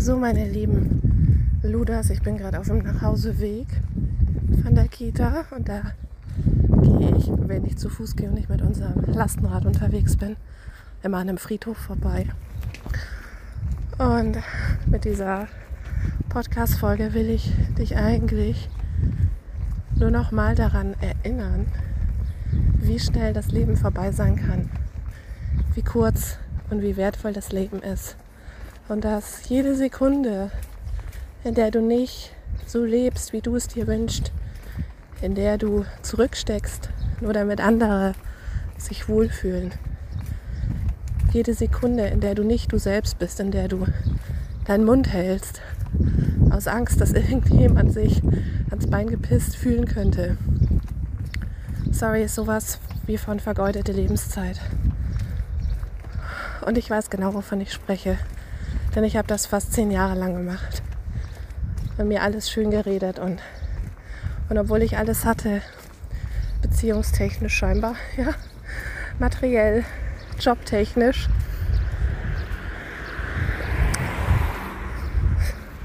So, meine lieben Ludas, ich bin gerade auf dem Nachhauseweg von der Kita und da gehe ich, wenn ich zu Fuß gehe und nicht mit unserem Lastenrad unterwegs bin, immer an einem Friedhof vorbei. Und mit dieser Podcast-Folge will ich dich eigentlich nur noch mal daran erinnern, wie schnell das Leben vorbei sein kann, wie kurz und wie wertvoll das Leben ist. Und dass jede Sekunde, in der du nicht so lebst, wie du es dir wünschst, in der du zurücksteckst, nur damit andere sich wohlfühlen. Jede Sekunde, in der du nicht du selbst bist, in der du deinen Mund hältst, aus Angst, dass irgendjemand sich ans Bein gepisst fühlen könnte. Sorry ist sowas wie von vergeudete Lebenszeit. Und ich weiß genau, wovon ich spreche. Denn ich habe das fast zehn Jahre lang gemacht. Und mir alles schön geredet. Und, und obwohl ich alles hatte, beziehungstechnisch scheinbar, ja, materiell, jobtechnisch,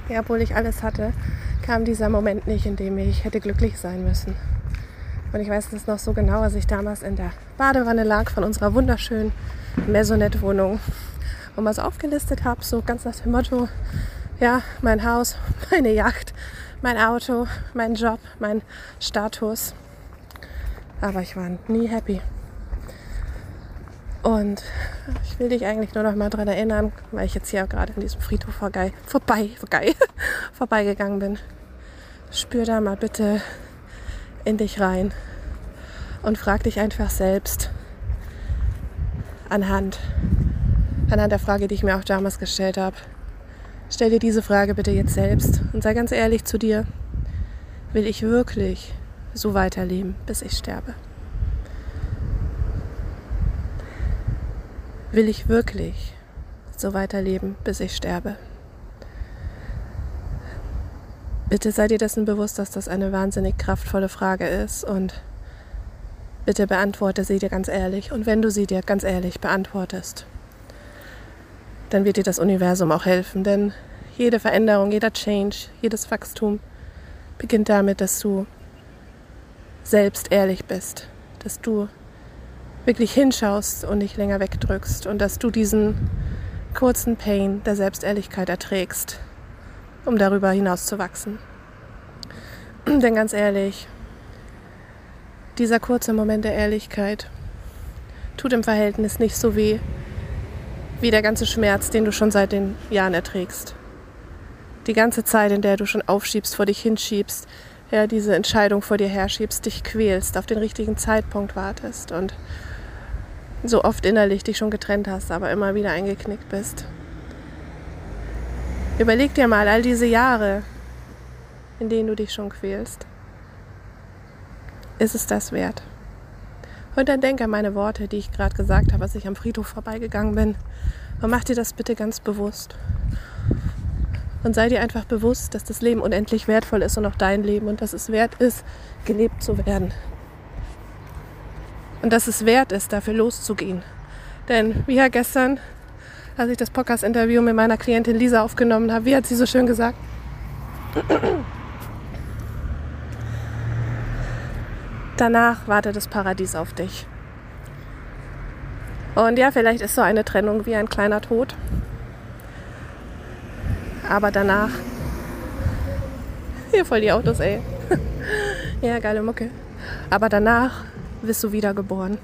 ja, obwohl ich alles hatte, kam dieser Moment nicht, in dem ich hätte glücklich sein müssen. Und ich weiß das noch so genau, als ich damals in der Badewanne lag von unserer wunderschönen Maisonette-Wohnung und was aufgelistet habe, so ganz nach dem Motto, ja, mein Haus, meine Yacht, mein Auto, mein Job, mein Status. Aber ich war nie happy. Und ich will dich eigentlich nur noch mal daran erinnern, weil ich jetzt hier gerade in diesem Friedhof vorbei, vorbei, vorbei, vorbeigegangen bin. Spür da mal bitte in dich rein und frag dich einfach selbst anhand, anhand der Frage, die ich mir auch damals gestellt habe. Stell dir diese Frage bitte jetzt selbst und sei ganz ehrlich zu dir. Will ich wirklich so weiterleben, bis ich sterbe? Will ich wirklich so weiterleben, bis ich sterbe? Bitte sei dir dessen bewusst, dass das eine wahnsinnig kraftvolle Frage ist und bitte beantworte sie dir ganz ehrlich. Und wenn du sie dir ganz ehrlich beantwortest, dann wird dir das Universum auch helfen, denn jede Veränderung, jeder Change, jedes Wachstum beginnt damit, dass du selbst ehrlich bist, dass du wirklich hinschaust und nicht länger wegdrückst und dass du diesen kurzen Pain der Selbstehrlichkeit erträgst um darüber hinaus zu wachsen. Denn ganz ehrlich, dieser kurze Moment der Ehrlichkeit tut im Verhältnis nicht so weh wie der ganze Schmerz, den du schon seit den Jahren erträgst. Die ganze Zeit, in der du schon aufschiebst, vor dich hinschiebst, ja, diese Entscheidung vor dir herschiebst, dich quälst, auf den richtigen Zeitpunkt wartest und so oft innerlich dich schon getrennt hast, aber immer wieder eingeknickt bist. Überleg dir mal all diese Jahre, in denen du dich schon quälst. Ist es das wert? Und dann denk an meine Worte, die ich gerade gesagt habe, als ich am Friedhof vorbeigegangen bin. Und mach dir das bitte ganz bewusst. Und sei dir einfach bewusst, dass das Leben unendlich wertvoll ist und auch dein Leben und dass es wert ist, gelebt zu werden. Und dass es wert ist, dafür loszugehen. Denn wie ja gestern als ich das Podcast-Interview mit meiner Klientin Lisa aufgenommen habe. Wie hat sie so schön gesagt? Danach wartet das Paradies auf dich. Und ja, vielleicht ist so eine Trennung wie ein kleiner Tod. Aber danach. Hier voll die Autos, ey. ja, geile Mucke. Aber danach wirst du wiedergeboren.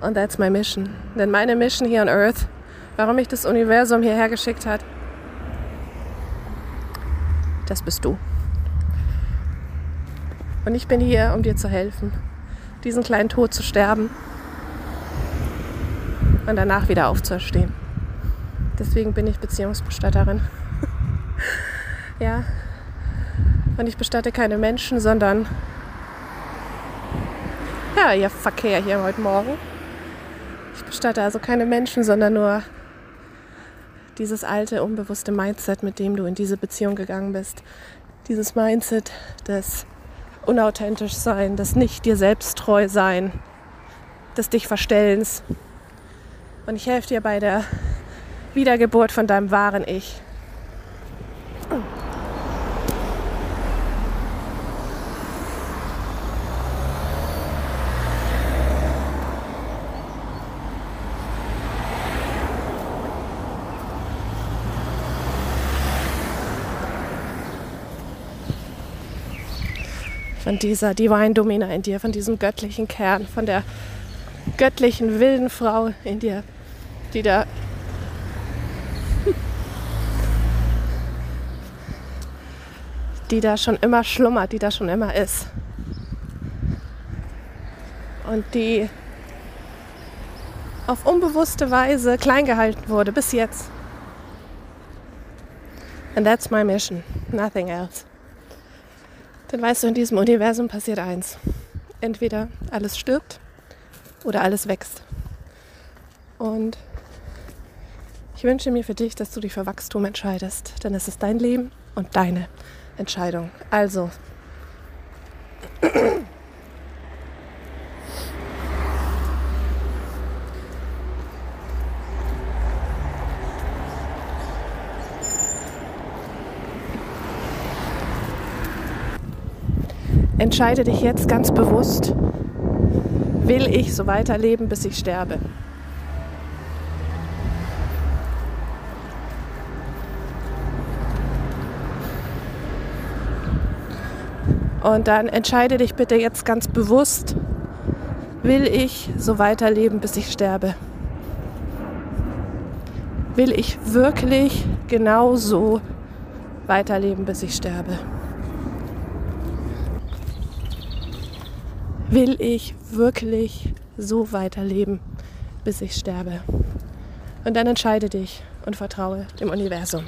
Und that's my mission. Denn meine Mission hier on Earth, warum mich das Universum hierher geschickt hat, das bist du. Und ich bin hier, um dir zu helfen, diesen kleinen Tod zu sterben und danach wieder aufzuerstehen. Deswegen bin ich Beziehungsbestatterin. ja. Und ich bestatte keine Menschen, sondern ja, ihr Verkehr hier heute Morgen. Ich bestatte also keine Menschen, sondern nur dieses alte, unbewusste Mindset, mit dem du in diese Beziehung gegangen bist. Dieses Mindset des unauthentisch sein, des nicht dir selbst treu sein, des dich verstellens. Und ich helfe dir bei der Wiedergeburt von deinem wahren Ich. Von dieser Divine Domina in dir, von diesem göttlichen Kern, von der göttlichen wilden Frau in dir, die da die da schon immer schlummert, die da schon immer ist. Und die auf unbewusste Weise klein gehalten wurde bis jetzt. And that's my mission, nothing else. Dann weißt du, in diesem Universum passiert eins. Entweder alles stirbt oder alles wächst. Und ich wünsche mir für dich, dass du dich für Wachstum entscheidest, denn es ist dein Leben und deine Entscheidung. Also, entscheide dich jetzt ganz bewusst, will ich so weiterleben, bis ich sterbe. Und dann entscheide dich bitte jetzt ganz bewusst, will ich so weiterleben, bis ich sterbe? Will ich wirklich genau so weiterleben, bis ich sterbe? Will ich wirklich so weiterleben, bis ich sterbe. Und dann entscheide dich und vertraue dem Universum.